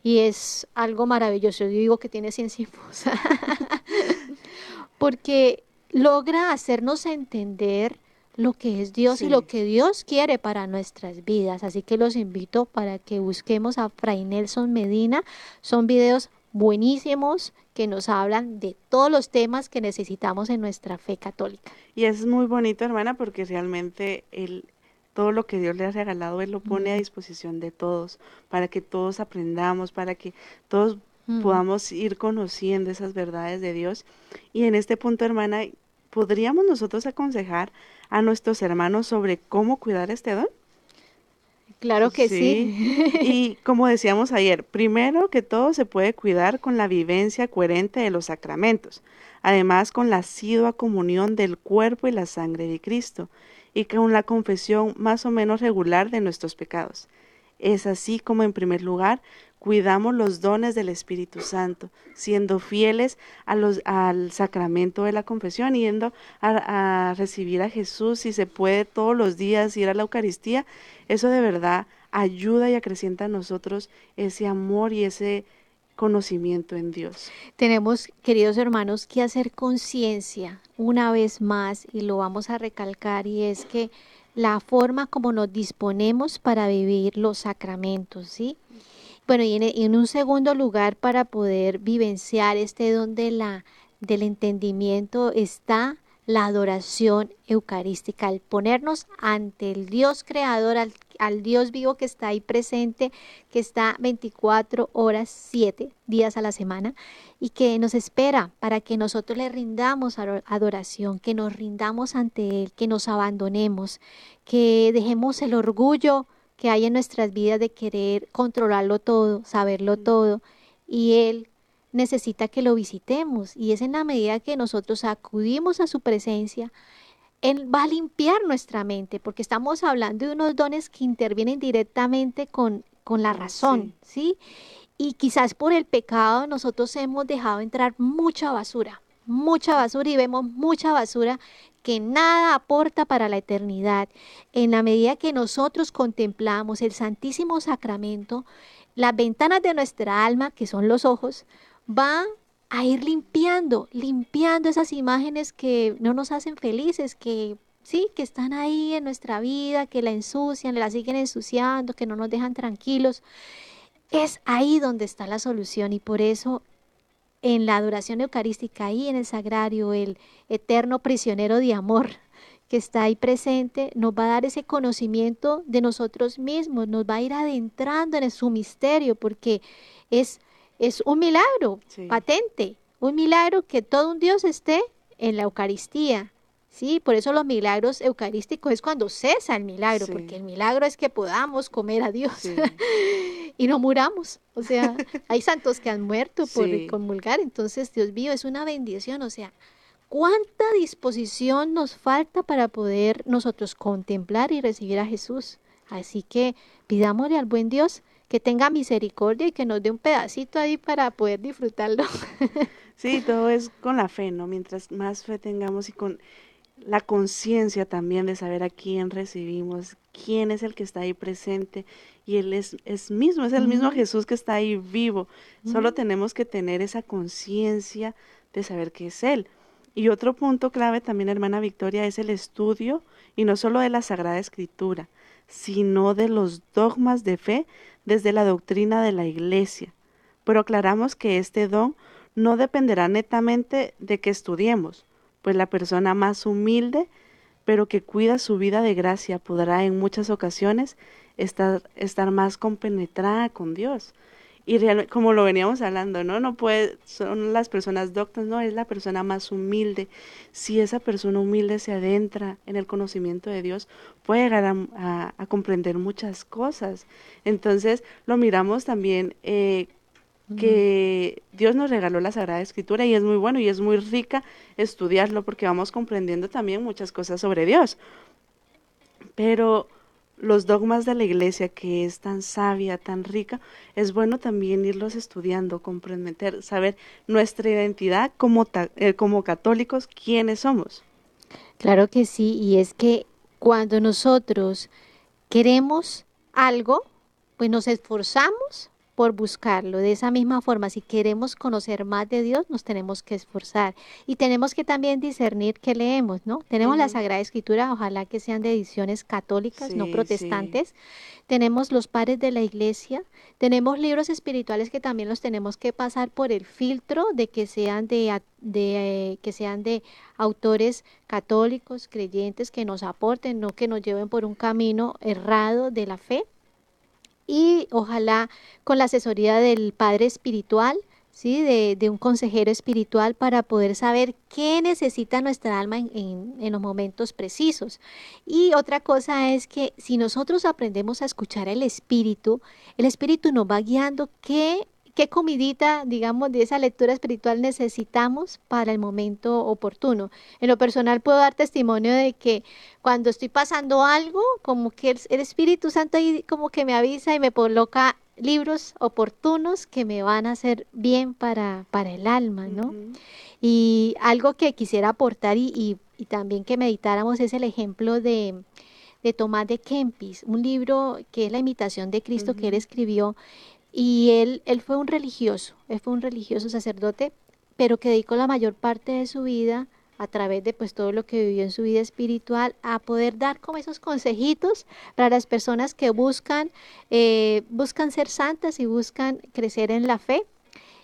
y es algo maravilloso. Yo digo que tiene ciencia infusa, porque logra hacernos entender lo que es Dios y lo que Dios quiere para nuestras vidas. Así que los invito para que busquemos a Fray Nelson Medina. Son videos buenísimos que nos hablan de todos los temas que necesitamos en nuestra fe católica. Y es muy bonito, hermana, porque realmente él, todo lo que Dios le ha regalado, Él lo pone a disposición de todos, para que todos aprendamos, para que todos Mm. podamos ir conociendo esas verdades de Dios. Y en este punto, hermana, ¿podríamos nosotros aconsejar a nuestros hermanos sobre cómo cuidar este don? Claro que sí. Y como decíamos ayer, primero que todo se puede cuidar con la vivencia coherente de los sacramentos, además con la asidua comunión del cuerpo y la sangre de Cristo, y con la confesión más o menos regular de nuestros pecados. Es así como en primer lugar cuidamos los dones del Espíritu Santo, siendo fieles al sacramento de la confesión, yendo a, a recibir a Jesús, si se puede todos los días ir a la Eucaristía, eso de verdad ayuda y acrecienta a nosotros ese amor y ese conocimiento en Dios. Tenemos, queridos hermanos, que hacer conciencia una vez más y lo vamos a recalcar y es que la forma como nos disponemos para vivir los sacramentos, ¿sí? Bueno, y en, un segundo lugar, para poder vivenciar este don de la, del entendimiento, está la adoración eucarística, al ponernos ante el Dios creador, al, al, Dios vivo que está ahí presente, que está 24 horas, 7 días a la semana y que nos espera para que nosotros le rindamos adoración, que nos rindamos ante Él, que nos abandonemos, que dejemos el orgullo que hay en nuestras vidas de querer controlarlo todo, saberlo todo, y Él necesita que lo visitemos, y es en la medida que nosotros acudimos a su presencia, Él va a limpiar nuestra mente, porque estamos hablando de unos dones que intervienen directamente con, con la razón, ¿sí? Y quizás por el pecado nosotros hemos dejado entrar mucha basura, mucha basura y vemos mucha basura que nada aporta para la eternidad. En la medida que nosotros contemplamos el Santísimo Sacramento, las ventanas de nuestra alma, que son los ojos, van a ir limpiando, limpiando esas imágenes que no nos hacen felices, que sí, que están ahí en nuestra vida, que la ensucian, la siguen ensuciando, que no nos dejan tranquilos. Es ahí donde está la solución y por eso en la adoración eucarística, ahí en el sagrario, el eterno prisionero de amor que está ahí presente, nos va a dar ese conocimiento de nosotros mismos, nos va a ir adentrando en su misterio, porque es, es un milagro patente, un milagro que todo un Dios esté en la Eucaristía. Sí, por eso los milagros eucarísticos es cuando cesa el milagro, porque el milagro es que podamos comer a Dios y no muramos. O sea, hay santos que han muerto por comulgar, entonces Dios mío, es una bendición, o sea, ¿cuánta disposición nos falta para poder nosotros contemplar y recibir a Jesús? Así que pidámosle al buen Dios que tenga misericordia y que nos dé un pedacito ahí para poder disfrutarlo. Sí, todo es con la fe, ¿no? Mientras más fe tengamos y con la conciencia también de saber a quién recibimos, quién es el que está ahí presente y él es, es mismo, es el mismo Jesús que está ahí vivo. Solo tenemos que tener esa conciencia de saber que es él. Y otro punto clave también, hermana Victoria, es el estudio y no solo de la Sagrada Escritura, sino de los dogmas de fe desde la doctrina de la Iglesia. Pero aclaramos que este don no dependerá netamente de que estudiemos, pues la persona más humilde, pero que cuida su vida de gracia, podrá en muchas ocasiones estar, estar más compenetrada con Dios. Y realmente, como lo veníamos hablando, ¿no? No puede, son las personas doctas, no, es la persona más humilde. Si esa persona humilde se adentra en el conocimiento de Dios, puede llegar a, a, comprender muchas cosas. Entonces, lo miramos también eh, que Dios nos regaló la Sagrada Escritura y es muy bueno y es muy rica estudiarlo porque vamos comprendiendo también muchas cosas sobre Dios. Pero los dogmas de la iglesia, que es tan sabia, tan rica, es bueno también irlos estudiando, comprender, saber nuestra identidad como, eh, como católicos, quiénes somos. Claro que sí, y es que cuando nosotros queremos algo, pues nos esforzamos por buscarlo. De esa misma forma, si queremos conocer más de Dios, nos tenemos que esforzar y tenemos que también discernir qué leemos, ¿no? Tenemos la Sagrada Escritura, ojalá que sean de ediciones católicas, no protestantes. Tenemos los padres de la iglesia, tenemos libros espirituales que también los tenemos que pasar por el filtro de que sean de, de que sean de autores católicos, creyentes que nos aporten, no que nos lleven por un camino errado de la fe y ojalá con la asesoría del Padre Espiritual, ¿sí? De, de, un consejero espiritual para poder saber qué necesita nuestra alma en, en, los momentos precisos. Y otra cosa es que si nosotros aprendemos a escuchar el Espíritu, el Espíritu nos va guiando qué qué comidita, digamos, de esa lectura espiritual necesitamos para el momento oportuno. En lo personal puedo dar testimonio de que cuando estoy pasando algo, como que el, el Espíritu Santo ahí como que me avisa y me coloca libros oportunos que me van a hacer bien para, para el alma, ¿no? Y algo que quisiera aportar y, y, y, también que meditáramos es el ejemplo de, de Tomás de Kempis, un libro que es la imitación de Cristo uh -huh. que él escribió. Y él, él fue un religioso, él fue un religioso sacerdote, pero que dedicó la mayor parte de su vida a través de pues todo lo que vivió en su vida espiritual, a poder dar como esos consejitos para las personas que buscan, eh, buscan ser santas y buscan crecer en la fe.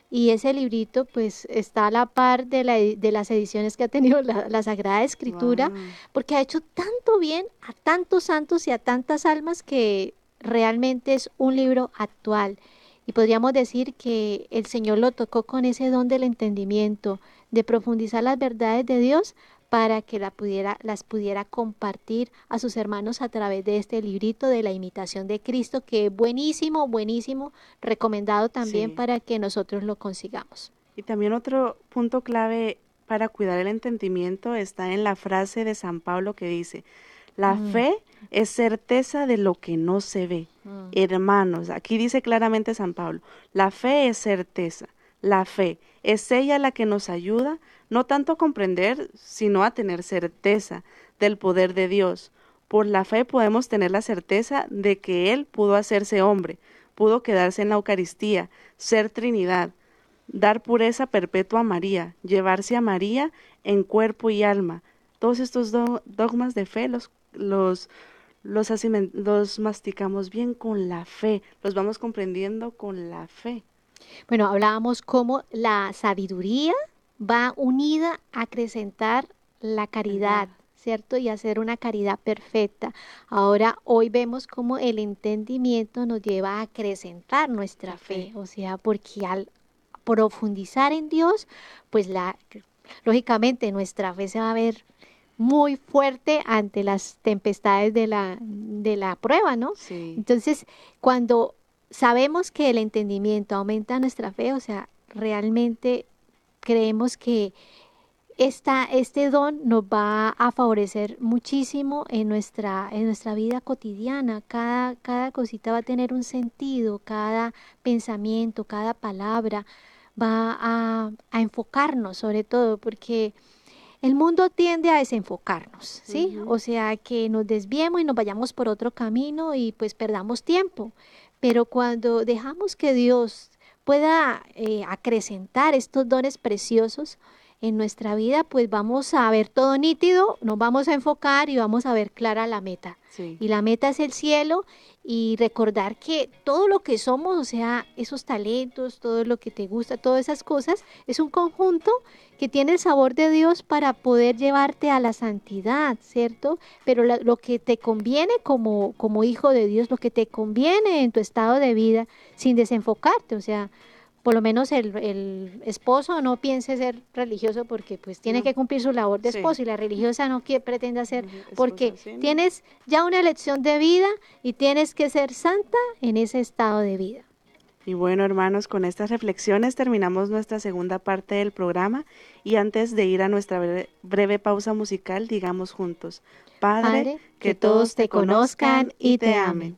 Y ese librito pues está a la par de, la, de las ediciones que ha tenido la, la Sagrada Escritura, wow. porque ha hecho tanto bien a tantos santos y a tantas almas que realmente es un libro actual. Y podríamos decir que el Señor lo tocó con ese don del entendimiento, de profundizar las verdades de Dios para que la pudiera, las pudiera compartir a sus hermanos a través de este librito de la imitación de Cristo, que es buenísimo, buenísimo, recomendado también sí. para que nosotros lo consigamos. Y también otro punto clave para cuidar el entendimiento está en la frase de San Pablo que dice, la mm. fe es certeza de lo que no se ve. Mm. Hermanos, aquí dice claramente San Pablo, la fe es certeza, la fe es ella la que nos ayuda no tanto a comprender, sino a tener certeza del poder de Dios. Por la fe podemos tener la certeza de que Él pudo hacerse hombre, pudo quedarse en la Eucaristía, ser Trinidad, dar pureza perpetua a María, llevarse a María en cuerpo y alma. Todos estos do dogmas de fe los, los, los, los masticamos bien con la fe, los vamos comprendiendo con la fe. Bueno, hablábamos cómo la sabiduría va unida a acrecentar la caridad, ¿cierto? Y hacer una caridad perfecta. Ahora, hoy vemos cómo el entendimiento nos lleva a acrecentar nuestra fe, o sea, porque al profundizar en Dios, pues la, lógicamente nuestra fe se va a ver muy fuerte ante las tempestades de la, de la prueba, ¿no? Sí. Entonces, cuando sabemos que el entendimiento aumenta nuestra fe, o sea, realmente creemos que esta, este don nos va a favorecer muchísimo en nuestra, en nuestra vida cotidiana. Cada, cada cosita va a tener un sentido, cada pensamiento, cada palabra va a, a enfocarnos sobre todo, porque el mundo tiende a desenfocarnos, ¿sí? Uh -huh. O sea, que nos desviemos y nos vayamos por otro camino y pues perdamos tiempo. Pero cuando dejamos que Dios pueda eh, acrecentar estos dones preciosos en nuestra vida, pues vamos a ver todo nítido, nos vamos a enfocar y vamos a ver clara la meta. Sí. Y la meta es el cielo y recordar que todo lo que somos, o sea, esos talentos, todo lo que te gusta, todas esas cosas, es un conjunto que tiene el sabor de Dios para poder llevarte a la santidad, ¿cierto? Pero la, lo que te conviene como, como hijo de Dios, lo que te conviene en tu estado de vida, sin desenfocarte, o sea, por lo menos el, el, esposo no piense ser religioso porque pues tiene no. que cumplir su labor de esposo sí. y la religiosa no quiere, pretende hacer porque sí, tienes ya una elección de vida y tienes que ser santa en ese estado de vida. Y bueno, hermanos, con estas reflexiones terminamos nuestra segunda parte del programa y antes de ir a nuestra breve, breve pausa musical, digamos juntos, Padre, Padre que, que, todos te conozcan y te amen.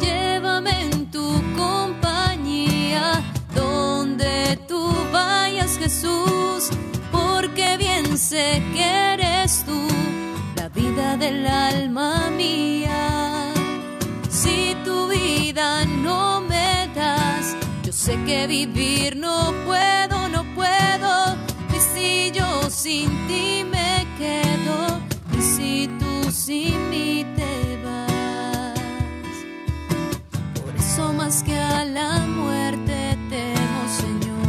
Llévame en tu compañía, donde tú vayas Jesús, porque bien sé que eres tú, la vida del alma mía. Si tu vida no me das, yo sé que vivir no puedo, no puedo, y si yo sin ti me quedo, y si tú sin mí más que a la muerte temo, Señor,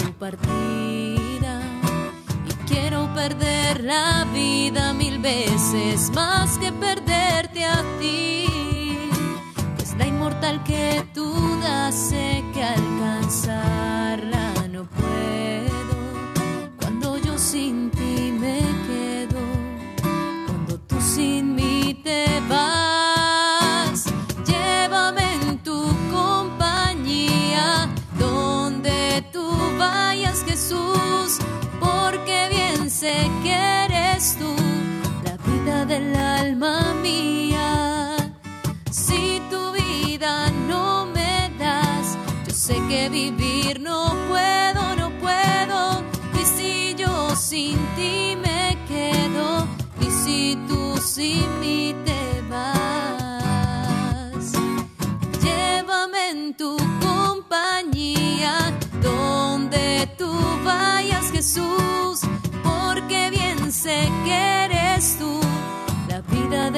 tu partida. Y quiero perder la vida mil veces más que perderte a ti. Pues la inmortal que tú das sé que alcanzarla no puedo. Cuando yo sin alma mía. Si tu vida no me das, yo sé que vivir no puedo, no puedo. Y si yo sin ti me quedo, y si tú sin mí te vas, llévame en tu compañía, donde tú vayas Jesús, porque bien sé que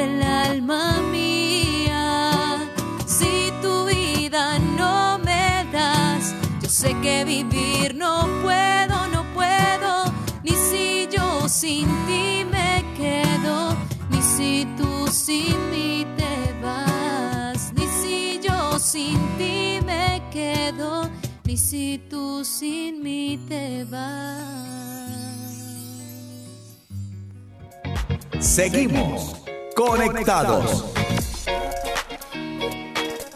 del alma mía. Si tu vida no me das, yo sé que vivir no puedo, no puedo, ni si yo sin ti me quedo, ni si tú sin mí te vas, ni si yo sin ti me quedo, ni si tú sin mí te vas. Seguimos conectados.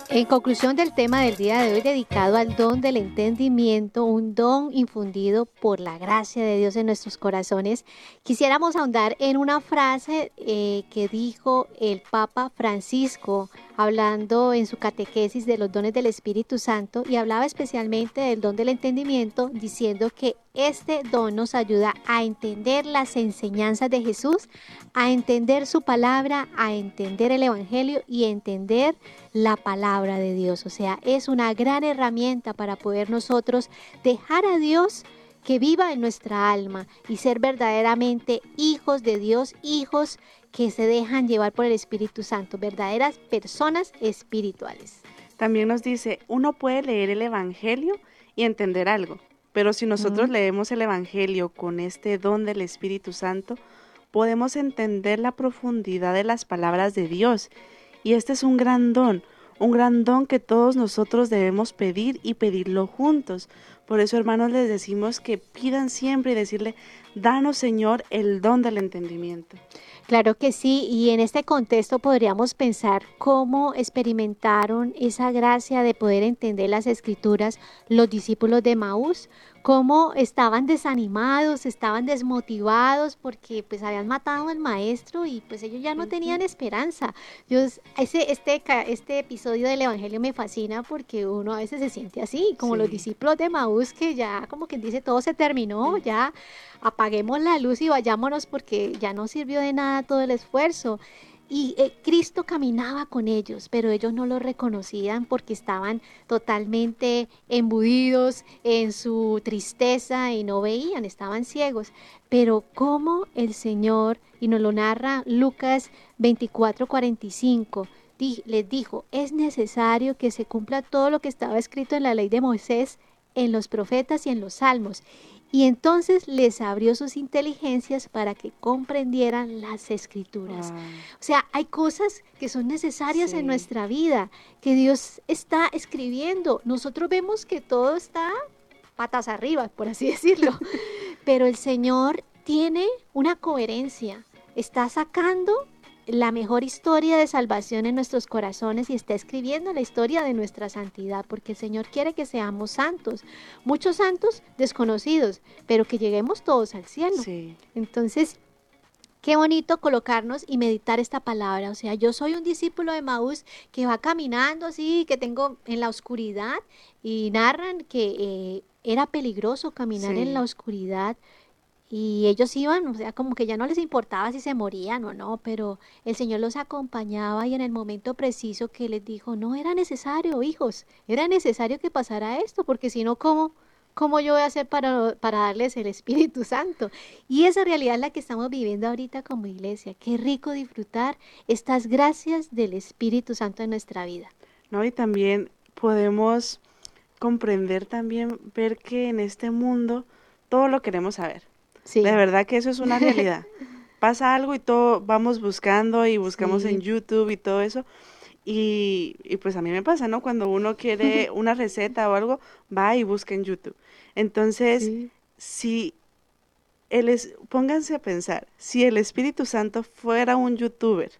En conclusión del tema del día de hoy dedicado al don del entendimiento, un don infundido por la gracia de Dios en nuestros corazones, quisiéramos ahondar en una frase eh, que dijo el Papa Francisco hablando en su catequesis de los dones del Espíritu Santo y hablaba especialmente del don del entendimiento diciendo que este don nos ayuda a entender las enseñanzas de Jesús, a entender su palabra, a entender el Evangelio y entender la palabra de Dios. O sea, es una gran herramienta para poder nosotros dejar a Dios que viva en nuestra alma y ser verdaderamente hijos de Dios, hijos que se dejan llevar por el Espíritu Santo, verdaderas personas espirituales. También nos dice, uno puede leer el Evangelio y entender algo, pero si nosotros leemos el Evangelio con este don del Espíritu Santo, podemos entender la profundidad de las palabras de Dios. Y este es un gran don, un gran don que todos nosotros debemos pedir y pedirlo juntos. Por eso, hermanos, les decimos que pidan siempre y decirle, danos, Señor, el don del entendimiento. Claro que sí, y en este contexto podríamos pensar cómo experimentaron esa gracia de poder entender las escrituras los discípulos de Maús, cómo estaban desanimados, estaban desmotivados porque pues habían matado al maestro y pues ellos ya no tenían esperanza. Dios, ese, este, este episodio del Evangelio me fascina porque uno a veces se siente así, como los discípulos de Maús que ya como quien dice todo se terminó, ya apaguemos la luz y vayámonos porque ya no sirvió de nada todo el esfuerzo. Y eh, Cristo caminaba con ellos, pero ellos no lo reconocían porque estaban totalmente embudidos en su tristeza y no veían, estaban ciegos. Pero como el Señor, y nos lo narra Lucas 24, 45, di- les dijo, es necesario que se cumpla todo lo que estaba escrito en la ley de Moisés, en los profetas y en los salmos. Y entonces les abrió sus inteligencias para que comprendieran las escrituras. Wow. O sea, hay cosas que son necesarias Sí. en nuestra vida, que Dios está escribiendo. Nosotros vemos que todo está patas arriba, por así decirlo, pero el Señor tiene una coherencia, está sacando la mejor historia de salvación en nuestros corazones y está escribiendo la historia de nuestra santidad, porque el Señor quiere que seamos santos, muchos santos desconocidos, pero que lleguemos todos al cielo. Sí. Entonces, qué bonito colocarnos y meditar esta palabra. O sea, yo soy un discípulo de Maús que va caminando así, que tengo en la oscuridad y narran que eh, era peligroso caminar Sí. en la oscuridad. Y ellos iban, o sea, como que ya no les importaba si se morían o no, pero el Señor los acompañaba y en el momento preciso que les dijo, no era necesario, hijos, era necesario que pasara esto, porque si no, ¿cómo, ¿Cómo yo voy a hacer para, para darles el Espíritu Santo? Y esa realidad es la que estamos viviendo ahorita como iglesia. Qué rico disfrutar estas gracias del Espíritu Santo en nuestra vida. ¿No? Y también podemos comprender también, ver que en este mundo todo lo queremos saber. Sí. De verdad que eso es una realidad. Pasa algo y todo vamos buscando y buscamos en. YouTube y todo eso. Y, y pues a mí me pasa, ¿no? Cuando uno quiere una receta o algo, va y busca en YouTube. Entonces, Sí. si el es- pónganse a pensar, si el Espíritu Santo fuera un youtuber,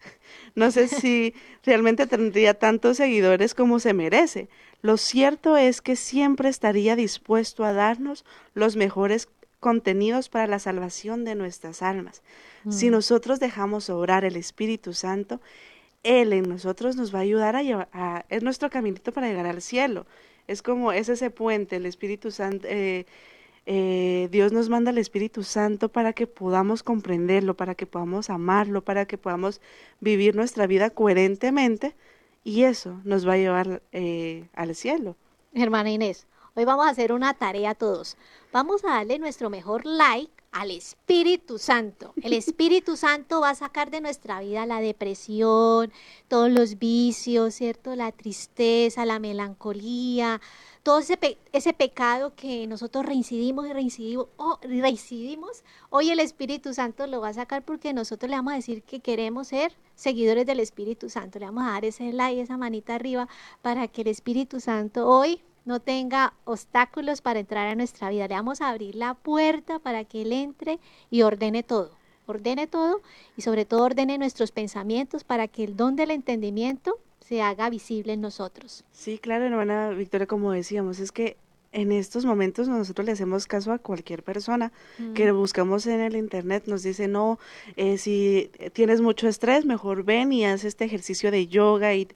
no sé si realmente tendría tantos seguidores como se merece. Lo cierto es que siempre estaría dispuesto a darnos los mejores contenidos para la salvación de nuestras almas. Si Mm. nosotros dejamos obrar el Espíritu Santo, Él en nosotros nos va a ayudar a llevar, a- es nuestro caminito para llegar al cielo. Es como, es ese puente, el Espíritu Santo, eh, eh, Dios nos manda el Espíritu Santo para que podamos comprenderlo, para que podamos amarlo, para que podamos vivir nuestra vida coherentemente y eso nos va a llevar eh, al cielo. Hermana Inés, hoy vamos a hacer una tarea todos. Vamos a darle nuestro mejor like al Espíritu Santo. El Espíritu Santo va a sacar de nuestra vida la depresión, todos los vicios, ¿cierto? La tristeza, la melancolía, todo ese, pe- ese pecado que nosotros reincidimos y reincidimos, oh, reincidimos. Hoy el Espíritu Santo lo va a sacar porque nosotros le vamos a decir que queremos ser seguidores del Espíritu Santo. Le vamos a dar ese like, esa manita arriba para que el Espíritu Santo hoy no tenga obstáculos para entrar a nuestra vida. Le vamos a abrir la puerta para que Él entre y ordene todo. Ordene todo y sobre todo ordene nuestros pensamientos para que el don del entendimiento se haga visible en nosotros. Sí, claro, hermana Victoria, como decíamos, es que en estos momentos nosotros le hacemos caso a cualquier persona que buscamos en el internet, nos dice, no, eh, si tienes mucho estrés, mejor ven y haz este ejercicio de yoga y...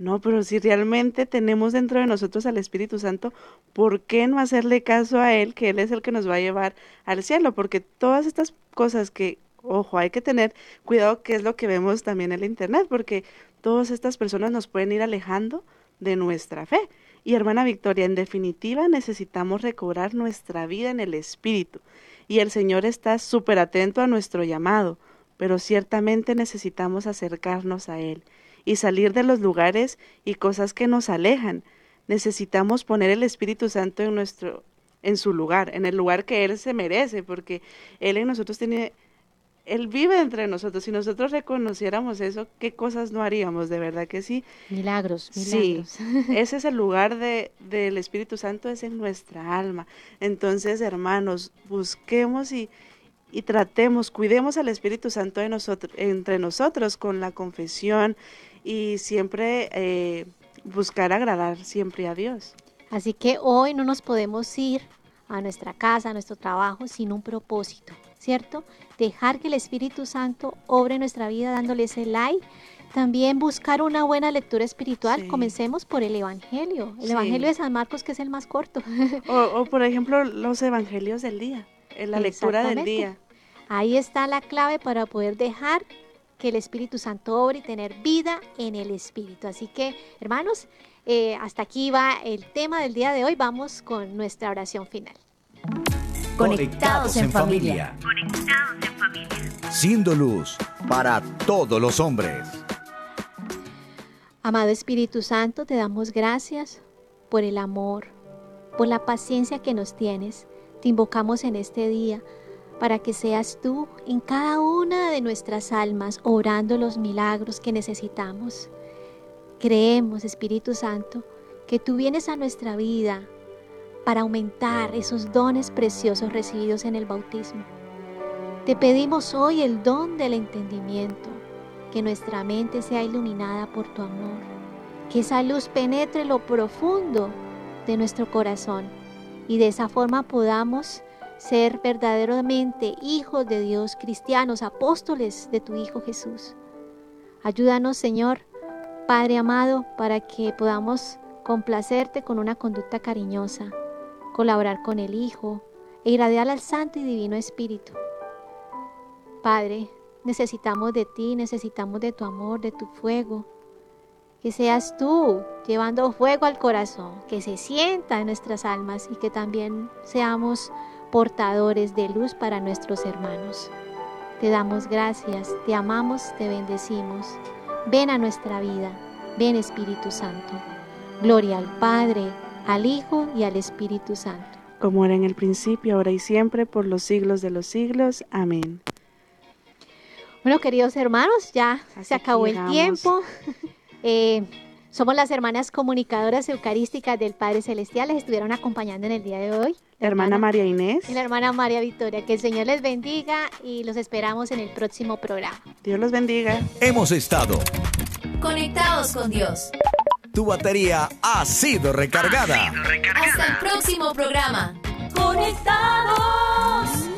No, pero si realmente tenemos dentro de nosotros al Espíritu Santo, ¿por qué no hacerle caso a Él, que Él es el que nos va a llevar al cielo? Porque todas estas cosas que, ojo, hay que tener cuidado que es lo que vemos también en el internet, porque todas estas personas nos pueden ir alejando de nuestra fe. Y hermana Victoria, en definitiva necesitamos recobrar nuestra vida en el Espíritu. Y el Señor está súper atento a nuestro llamado, pero ciertamente necesitamos acercarnos a Él y salir de los lugares y cosas que nos alejan. Necesitamos poner el Espíritu Santo en nuestro en su lugar, en el lugar que él se merece, porque él en nosotros tiene él vive entre nosotros. Si nosotros reconociéramos eso, ¿qué cosas no haríamos? De verdad que sí. Milagros, Sí, milagros. ese es el lugar de, del Espíritu Santo, es en nuestra alma. Entonces, hermanos, busquemos y, y tratemos, cuidemos al Espíritu Santo de nosotros, entre nosotros con la confesión y siempre eh, buscar agradar siempre a Dios. Así que hoy no nos podemos ir a nuestra casa, a nuestro trabajo, sin un propósito, ¿cierto? Dejar que el Espíritu Santo obre nuestra vida dándole ese like. También buscar una buena lectura espiritual. Sí. Comencemos por el Evangelio. El Sí. Evangelio de San Marcos, que es el más corto. O, o, por ejemplo, los evangelios del día, en la lectura del día. Ahí está la clave para poder dejar que el Espíritu Santo obre y tener vida en el Espíritu. Así que, hermanos, eh, hasta aquí va el tema del día de hoy. Vamos con nuestra oración final. Conectados en familia. Siendo luz para todos los hombres. Amado Espíritu Santo, te damos gracias por el amor, por la paciencia que nos tienes. Te invocamos en este día para que seas tú en cada una de nuestras almas orando los milagros que necesitamos. Creemos, Espíritu Santo, que tú vienes a nuestra vida para aumentar esos dones preciosos recibidos en el bautismo. Te pedimos hoy el don del entendimiento, que nuestra mente sea iluminada por tu amor, que esa luz penetre lo profundo de nuestro corazón y de esa forma podamos ser verdaderamente hijos de Dios, cristianos, apóstoles de tu Hijo Jesús. Ayúdanos, Señor, Padre amado, para que podamos complacerte con una conducta cariñosa, colaborar con el Hijo e irradiar al Santo y Divino Espíritu. Padre, necesitamos de ti, necesitamos de tu amor, de tu fuego. que seas tú llevando fuego al corazón, que se sienta en nuestras almas y que también seamos portadores de luz para nuestros hermanos. Te damos gracias, te amamos, te bendecimos. Ven a nuestra vida, ven Espíritu Santo. Gloria al Padre, al Hijo y al Espíritu Santo. Como era en el principio, ahora y siempre, por los siglos de los siglos. Amén. Bueno, queridos hermanos, ya se acabó el tiempo. Eh, somos las hermanas comunicadoras eucarísticas del Padre Celestial. Les estuvieron acompañando en el día de hoy. La hermana María Inés, y la hermana María Victoria. Que el Señor les bendiga y los esperamos en el próximo programa. Dios los bendiga. Hemos estado. Conectados con Dios. Tu batería ha sido recargada. Hasta el próximo programa. Conectados